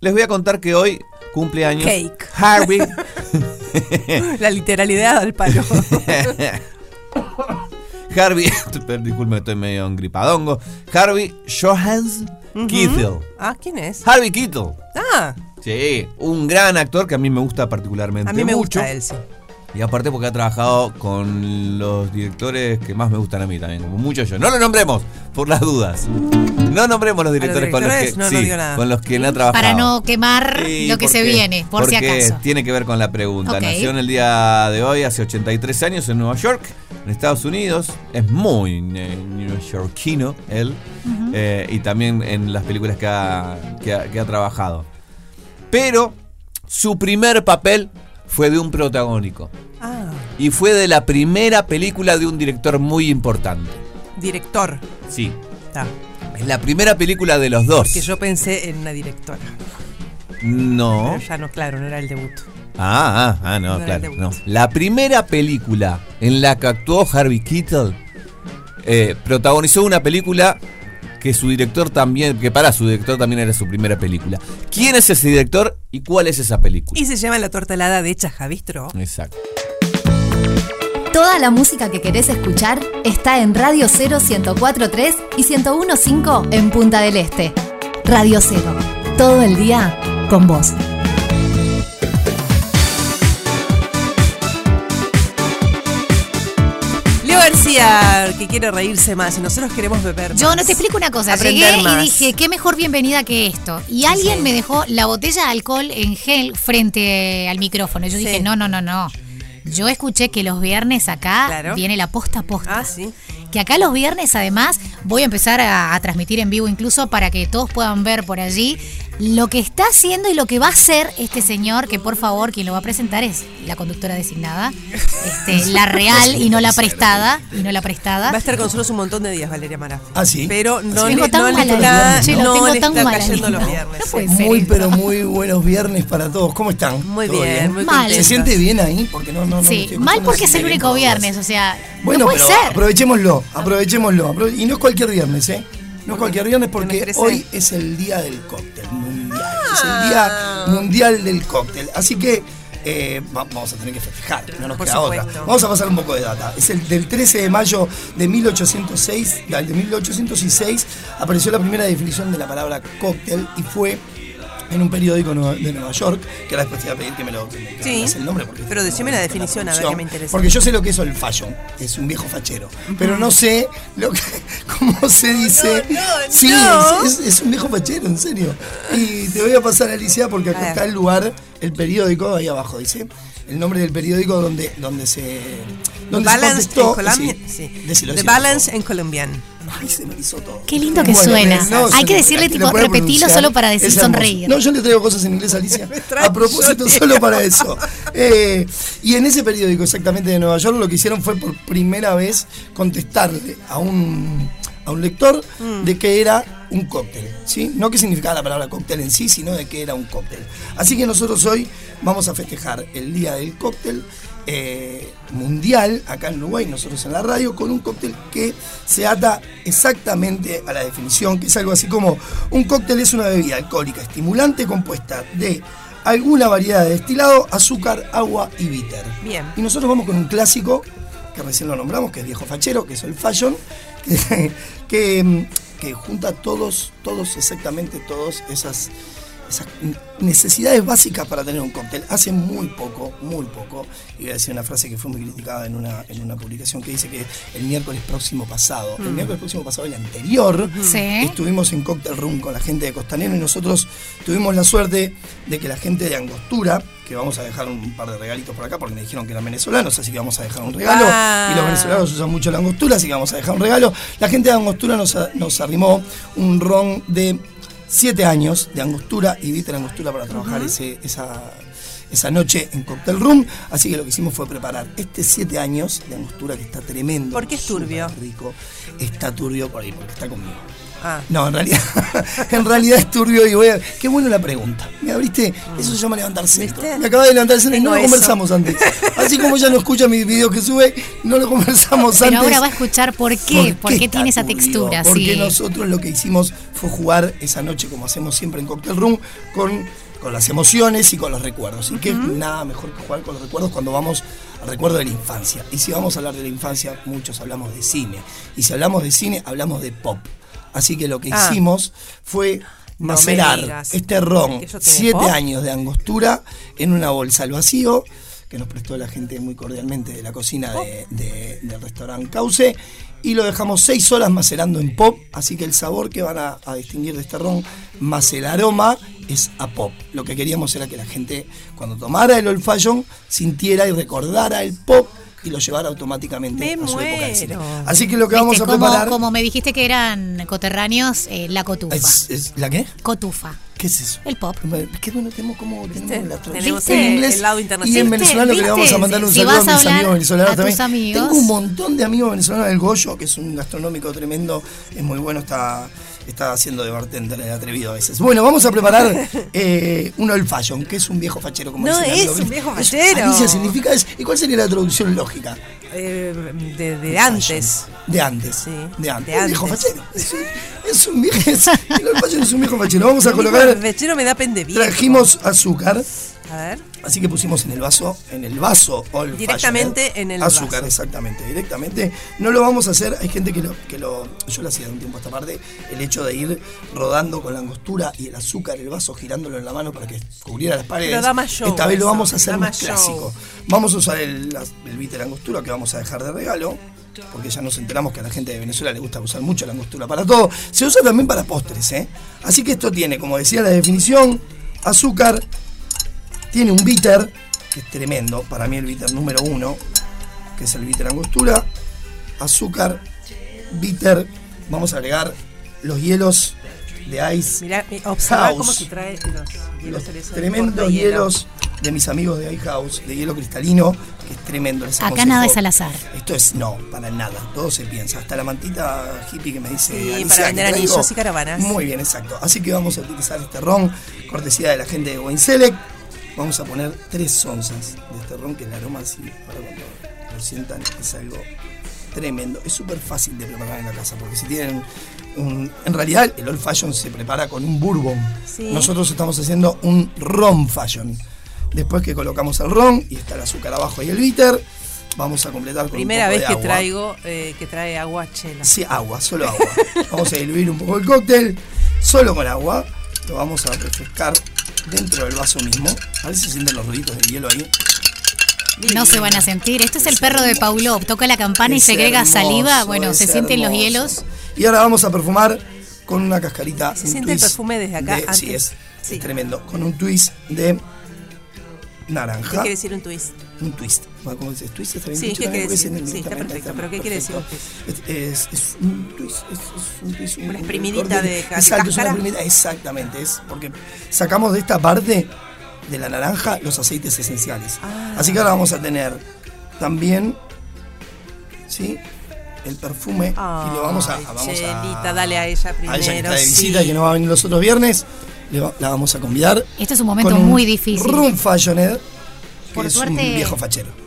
les voy a contar que hoy cumple años Cake. Harvey. <laughs> La literalidad al palo. <laughs> Harvey, <laughs> disculpe, estoy medio engripadongo. Harvey Johans Keitel. Ah, ¿quién es? Harvey Keitel. Ah, Sí, un gran actor que a mí me gusta particularmente. a mí me mucho. gusta él, sí. Y aparte porque ha trabajado con los directores que más me gustan a mí también, como muchos yo. No lo nombremos, por las dudas. No nombremos los directores, con los que, no, no sí, nada. con los que él ha trabajado. Para no quemar Sí, lo que se viene, por si porque acaso. tiene que ver con la pregunta. Nació en el día de hoy, hace 83 años, en Nueva York, en Estados Unidos. Es muy neoyorquino él. Eh, y también en las películas que ha, que ha- que ha trabajado. Pero su primer papel fue de un protagónico. Ah, Y fue de la primera película de un director muy importante. director. Sí. Está. Es la primera película de los dos. Que yo pensé en una directora. No. Pero ya no, claro, no era el debut. Ah, ah, ah, no, No claro. No. La primera película en la que actuó Harvey Keitel eh, protagonizó una película que su director también, que para su director también era su primera película. ¿Quién es ese director y cuál es esa película? Y se llama La torta helada de Chajabistro. Exacto. Toda la música que querés escuchar está en Radio 0 1043 y 1015 en Punta del Este. Radio 0. Todo el día con vos. Que quiere reírse más y nosotros queremos beber Yo más. no te explico una cosa. Aprender Llegué más. y dije, qué mejor bienvenida que esto. Y alguien Sí. me dejó la botella de alcohol en gel frente al micrófono. Yo dije, no, no, no, no. Yo escuché que los viernes acá Claro. viene la posta a posta. Ah, sí. Que acá los viernes además voy a empezar a, a transmitir en vivo incluso para que todos puedan ver por allí lo que está haciendo y lo que va a hacer este señor, que por favor quien lo va a presentar es la conductora designada, este, <laughs> la real y no la prestada, y no la prestada. Va a estar con nosotros un montón de días, Valeria Mara. Ah, sí. Pero no le, no le está, no tengo le tan está mala cayendo los viernes. No puede sí. ser Muy, esto. pero muy buenos viernes para todos. ¿Cómo están? Muy ¿Todo bien, muy Mal. ¿Se siente bien ahí? Porque no, no, Sí, mal porque es el único bien viernes, o sea, Bueno, no puede pero ser. aprovechémoslo, aprovechémoslo. aprove- Y no es cualquier viernes, ¿eh? No es cualquier viernes porque hoy es el día del cóctel mundial. Es el día Ah. mundial del cóctel. Así que eh, va- vamos a tener que festejar, no nos Por queda otra. Vamos a pasar un poco de data. Es el del 13 de mayo de 1806, de 1806 apareció la primera definición de la palabra cóctel y fue en un periódico de Nueva York, que ahora después te voy a pedir que me lo que me Sí. el nombre. Porque Pero decime la definición, a ver que me interesa. Porque yo sé lo que es el fashion, es un viejo fachero, pero no sé lo que, cómo se dice. sí, no. Es, es- es un viejo fachero, en serio. Y te voy a pasar, Alicia, porque acá está el lugar, el periódico, ahí abajo dice. El nombre del periódico donde, donde se. Donde se Balance contestó. en sí, Sí. decilo, The Balance en Colombian. Ay, se me hizo todo. Qué lindo que Bueno, suena. no, Hay se- que decirle, tipo, repetilo solo para decir sonreír. No, yo le traigo cosas en inglés, <laughs> Alicia. A propósito, solo para eso. Eh, y en ese periódico, exactamente de Nueva York, lo que hicieron fue por primera vez contestarle a un, a un lector Mm. de que era un cóctel. ¿sí? No que significaba la palabra cóctel en sí, sino de que era un cóctel. Así que nosotros hoy vamos a festejar el Día del Cóctel eh, Mundial acá en Uruguay, nosotros en la radio, con un cóctel que se ata exactamente a la definición, que es algo así como un cóctel es una bebida alcohólica estimulante compuesta de alguna variedad de destilado, azúcar, agua y bitter. Bien. Y nosotros vamos con un clásico, que recién lo nombramos, que es Viejo Fachero, que es el Fashion, <laughs> que, que, mm, que junta todos, todos, exactamente todos esas, esas necesidades básicas para tener un cóctel. Hace muy poco, muy poco, y voy a decir una frase que fue muy criticada en una, en una publicación que dice que el miércoles próximo pasado, el Mm. miércoles próximo pasado, el anterior, Sí. estuvimos en Cocktail Room con la gente de Costanero y nosotros tuvimos la suerte de que la gente de Angostura, que vamos a dejar un par de regalitos por acá porque me dijeron que eran venezolanos, así que vamos a dejar un regalo. Ah. Y los venezolanos usan mucho la angostura, así que vamos a dejar un regalo. La gente de Angostura nos, nos arrimó un ron de 7 años de angostura y bitter angostura para trabajar ese, esa, esa noche en Cocktail Room. Así que lo que hicimos fue preparar este 7 años de angostura que está tremendo. ¿Por qué es turbio? rico. Está turbio por ahí, porque está conmigo. Ah. No, en realidad, <laughs> en realidad es turbio y voy a. Qué bueno la pregunta. Me abriste. Eso se llama levantar centro. Me acaba de levantar centro y no lo eso. conversamos antes. Así como ella no escucha mis videos que sube, no lo conversamos Pero antes. ahora va a escuchar por qué, por qué tiene esa turbio? textura. Porque sí. nosotros lo que hicimos fue jugar esa noche, como hacemos siempre en Cocktail Room, con, con las emociones y con los recuerdos. Y que nada mejor que jugar con los recuerdos cuando vamos al recuerdo de la infancia. Y si vamos a hablar de la infancia, muchos hablamos de cine. Y si hablamos de cine, hablamos de pop. Así que lo que Ah. hicimos fue macerar este ron, ¿Que eso tiene siete años de angostura, en una bolsa al vacío, que nos prestó la gente muy cordialmente de la cocina de- de- del restaurante Cauce. Y lo dejamos seis horas macerando en pop, así que el sabor que van a, a distinguir de este ron, más el aroma, es a pop. Lo que queríamos era que la gente, cuando tomara el old fashion, sintiera y recordara el pop y lo llevara automáticamente Me a su época de cine. Así que lo que vamos a como, preparar como me dijiste que eran coterráneos, eh, la cotufa. es, es- ¿La qué? Cotufa. ¿Qué es eso? El pop. Qué bueno tenemos como tenemos la Tenemos en el- inglés el lado y internacional. en ¿Viste? venezolano que le vamos a mandar un Si saludo a mis amigos venezolanos también. amigos. Tengo un montón de amigos venezolanos. El Goyo, que es un gastronómico tremendo, es muy bueno, está, está haciendo de bartender el atrevido a veces. Bueno, vamos a preparar <laughs> eh, un old fashion, que es un viejo fachero como No dice es un viejo fachero. Alicia significa es. ¿Y cuál sería la traducción lógica? Eh, de, de antes. De antes. Sí, De antes. de Un viejo fachero. Es un, es un viejo. el old fashion es un viejo fachero. Vamos a <laughs> colocar. El vechero me da pende. Trajimos azúcar. A ver. Así que pusimos en el vaso, en el vaso old Directamente en el azúcar, vaso. exactamente, directamente. No lo vamos a hacer, hay gente que lo, que lo, yo lo hacía de un tiempo a esta parte, el hecho de ir rodando con la angostura y el azúcar, el vaso girándolo en la mano para que cubriera las paredes. Pero da más show esta vez lo vamos a hacer más show. clásico. Vamos a usar el, el bitter angostura que vamos a dejar de regalo. Porque ya nos enteramos que a la gente de Venezuela le gusta usar mucho la angostura para todo. Se usa también para postres, ¿eh? Así que esto tiene, como decía la definición, azúcar, tiene un bitter, que es tremendo, para mí el bitter número uno, que es el bitter angostura, azúcar, bitter, vamos a agregar los hielos de ice. Mirá, mi- observa House. cómo se trae los hielos Los tremendos hielos de mis amigos de Ice House, de hielo cristalino, que es tremendo. les Acá aconsejo. nada es al azar. Esto es, no, para nada, todo se piensa. Hasta la mantita hippie que me dice. Sí, Alicia, para vender anillos y caravanas. Muy bien, exacto. Así que vamos a utilizar este ron, cortesía de la gente de Wayne Select. Vamos a poner tres onzas de este ron, que el aroma así, para cuando lo sientan, es algo tremendo. Es súper fácil de preparar en la casa, porque si tienen un... En realidad, el old fashion se prepara con un bourbon. Sí. Nosotros estamos haciendo un ron fashion. Después que colocamos el ron y está el azúcar abajo y el bitter, vamos a completar con Primera un poco vez de que agua. traigo eh, que trae agua chela. Sí, agua, solo agua. vamos a diluir un poco el cóctel, solo con agua. Lo vamos a refrescar dentro del vaso mismo. A ver si se sienten los ruiditos de hielo ahí. No se van a sentir. Esto es el perro de Paulov. Toca la campana y segrega hermoso, saliva. Bueno, se sienten los hermoso. hielos. Y ahora vamos a perfumar con una cascarita. Se un siente el perfume desde acá, de- sí, es, es tremendo. Con un twist de ¿Qué naranja. quiere decir un twist? Un twist. ¿Cómo dices? ¿Twist está bien Sí, dicho ¿qué quiere decir? Sí, está perfecto, pero ¿qué quiere decir un. Es, es- un twist, es, es un twist. un- Una un exprimidita corte- de ca- Exacto, es una exprimidita, exactamente. Es porque sacamos de esta parte de la naranja los aceites esenciales. Ah. Así que ahora vamos a tener también, ¿sí? El perfume y lo vamos a, Ay, vamos Chelita, a dale a ella primero. a ella que está de sí. visita y que no va a venir los otros viernes, va- la vamos a convidar. Este es un momento con un muy difícil. Rum Fashioned, que Por es suerte- un viejo fachero.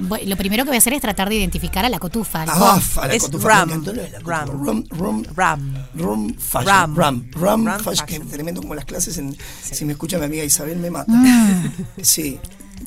Bueno, lo primero que voy a hacer es tratar de identificar a la cotufa. Ah, fa- la Es cotufa, rum. me encantó la cotufa. Rum. Rum, rum, Rum. rum fashion. Rum. Rum, rum, Rum fashion, que es tremendo como las clases. En, Si me escucha mi amiga Isabel, me mata. Mm. Sí,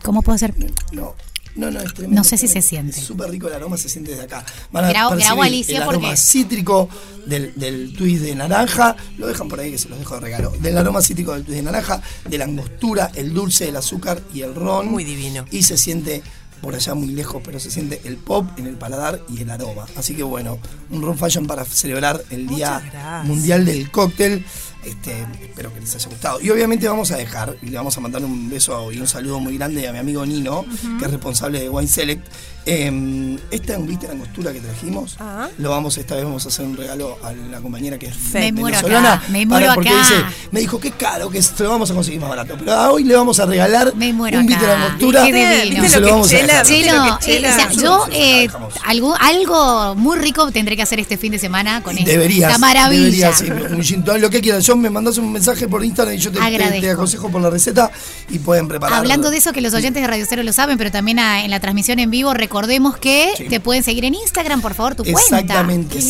¿Cómo puedo hacer? no. No, no, es tremendo. No sé si se siente. Es súper rico el aroma, se siente desde acá. Van a Grabo- Alicia el aroma porque- cítrico del, del twist de naranja. Lo dejan por ahí que se los dejo de regalo. Del aroma cítrico del twist de naranja, de la angostura, el dulce, el azúcar y el ron. Muy divino. Y se siente por allá muy lejos, pero se siente el pop en el paladar y el aroma. Así que bueno, un rum fashion para celebrar el Día. Mundial del Cóctel. Este, espero que les haya gustado. Y obviamente vamos a dejar, y le vamos a mandar un beso y un saludo muy grande a mi amigo Nino, que es responsable de Wine Select. Eh, esta ¿viste la angostura que trajimos? Ah. Lo vamos, esta vez vamos a hacer un regalo a la compañera que es Me muero venezolana. acá, me muero porque acá. dice, me dijo que caro, que se lo vamos a conseguir más barato. Pero a hoy le vamos a regalar Me muero un acá. Vite la angostura Qué divino. y se lo vamos a dejar. Chelo, ¿Viste lo que eh, o sea, Chela- yo eh, algo, algo muy rico tendré que hacer este fin de semana con esto. Deberías. La maravilla. deberías, sí, un gin lo que quieras. Yo me mandas un mensaje por Instagram y yo te, te- aconsejo por la receta y pueden preparar. Hablando de eso, que los oyentes de Radio Cero lo saben, pero también en la transmisión en vivo, recordemos que Sí. te pueden seguir en Instagram, por favor, tu cuenta. Exactamente. Qué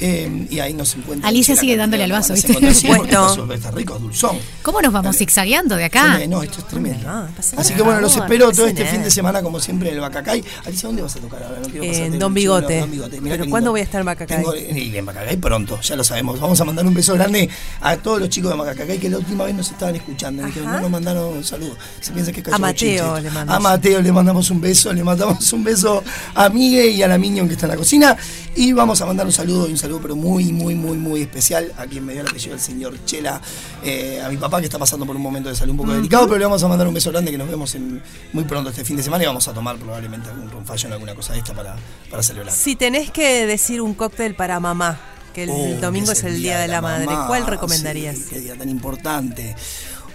eh, y ahí nos encuentran. Alicia sigue dándole al vaso, ¿viste? Bueno. Está, rico, es dulzón. ¿Cómo nos vamos zigzagueando de acá? Sí, No, esto es tremendo. No, pasa Así que bueno, los espero todo este pasa fin de semana, como siempre, en el Bacacay. Alicia, ¿dónde vas a tocar ahora? No quiero En Don Bigote. chulo, Don Bigote. Mirá Pero ¿cuándo voy a estar en Bacacay? Tengo- y en Bacacay pronto, ya lo sabemos. Vamos a mandar un beso grande a todos los chicos de Bacacay que la última vez nos estaban escuchando. Ajá. no nos mandaron un saludo. Se piensa que es A cacho Mateo bochinche. le mandamos. A Mateo le mandamos un beso, le mandamos un beso a Miguel y a la Minion que está en la cocina. Y vamos a mandar un saludo y un saludo, pero muy, muy, muy, muy especial a quien me dio el apellido, el señor Chela, eh, a mi papá que está pasando por un momento de salud un poco delicado, pero le vamos a mandar un beso grande que nos vemos en- muy pronto este fin de semana y vamos a tomar probablemente algún rum fashion, alguna cosa de esta para, para celebrar. Si tenés que decir un cóctel para mamá, que el Oh, domingo es el Día de la, Madre, mamá, ¿cuál recomendarías? sí, qué día tan importante.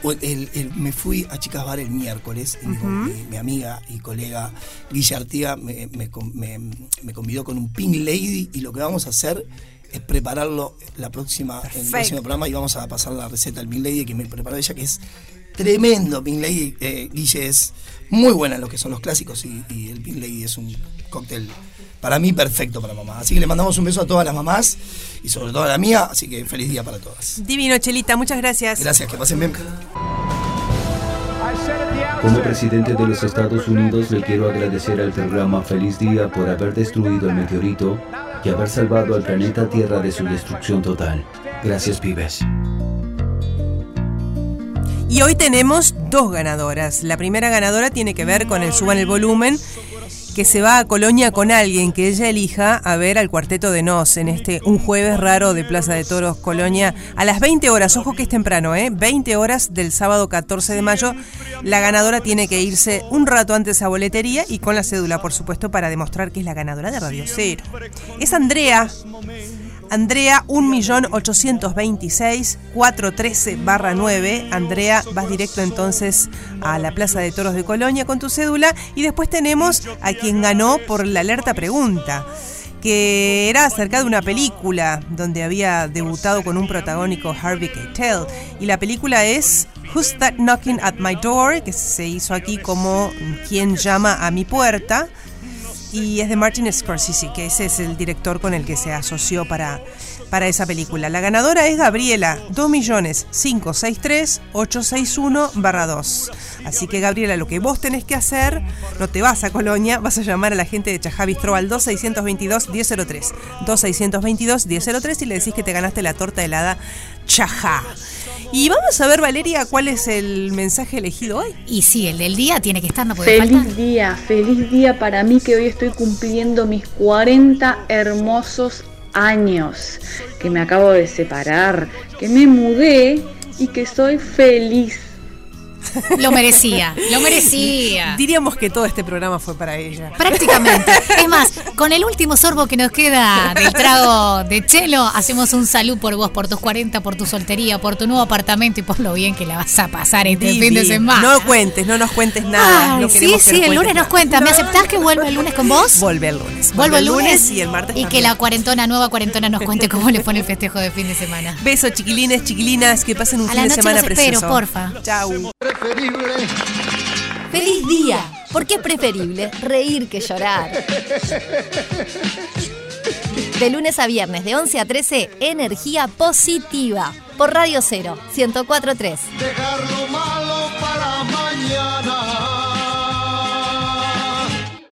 El- el- me fui a Chicas Bar el miércoles y mi- Ujú. mi, mi amiga y colega Guilla Artiga me, me me- me convidó con un Pink Lady y lo que vamos a hacer es prepararlo la próxima, el próximo programa y vamos a pasar la receta del Pink Lady que me preparó ella, que es tremendo Pink Lady. Eh, Guille es muy buena en lo que son los clásicos y, y el Pink Lady es un cóctel para mí perfecto para mamá. Así que le mandamos un beso a todas las mamás y sobre todo a la mía, así que feliz día para todas. Divino, Chelita, muchas gracias. Gracias, que pasen bien. Como presidente de los Estados Unidos le quiero agradecer al programa Feliz Día por haber destruido el meteorito y haber salvado al planeta Tierra de su destrucción total. Gracias, pibes. Y hoy tenemos dos ganadoras. La primera ganadora tiene que ver con el Suban el Volumen, que se va a Colonia con alguien que ella elija a ver al Cuarteto de Nos en este Un Jueves Raro de Plaza de Toros, Colonia, a las 20 horas. Ojo que es temprano, ¿eh? 20 horas del sábado 14 de mayo. La ganadora tiene que irse un rato antes a boletería y con la cédula, por supuesto, para demostrar que es la ganadora de Radio Cero. Es Andrea. Andrea 1.826.413-9. Andrea, vas directo entonces a la Plaza de Toros de Colonia con tu cédula. Y después tenemos a quien ganó por la alerta pregunta que era acerca de una película donde había debutado con un protagónico Harvey Keitel. Y la película es Who's That Knocking at My Door, que se hizo aquí como Quien llama a mi puerta y es de Martin Scorsese, que ese es el director con el que se asoció para para esa película. La ganadora es Gabriela, 2.563.861-2. Así que Gabriela, lo que vos tenés que hacer, no te vas a Colonia, vas a llamar a la gente de Chajá Bistro al 2622-1003. 2622-1003 y le decís que te ganaste la torta helada Chajá. Y vamos a ver, Valeria, cuál es el mensaje elegido hoy. Y sí, el del día tiene que estar, no puede Feliz faltar. día, feliz día para mí que hoy estoy cumpliendo mis 40 hermosos años, que me acabo de separar, que me mudé y que soy feliz. Lo merecía, lo merecía. Diríamos que todo este programa fue para ella. Prácticamente. <laughs> Es más, con el último sorbo que nos queda del trago de chelo, hacemos un salud por vos, por tus 40, por tu soltería, por tu nuevo apartamento y por lo bien que la vas a pasar este Vivi, fin de semana. No cuentes, no nos cuentes nada. Ay, no sí, sí, el lunes nos cuenta. ¿Me aceptás que vuelva el lunes con vos? Vuelve el lunes. Vuelvo el lunes, y el martes y que la cuarentona, nueva cuarentona, nos <laughs> cuente cómo le pone el festejo de fin de semana. Besos, chiquilines, chiquilinas, que pasen un A fin la de noche semana los espero, porfa. Chau. ¡Feliz día! Porque es preferible reír que llorar. De lunes a viernes, de 11 a 13, energía positiva. Por Radio 0, 1043. Dejar lo malo para mañana.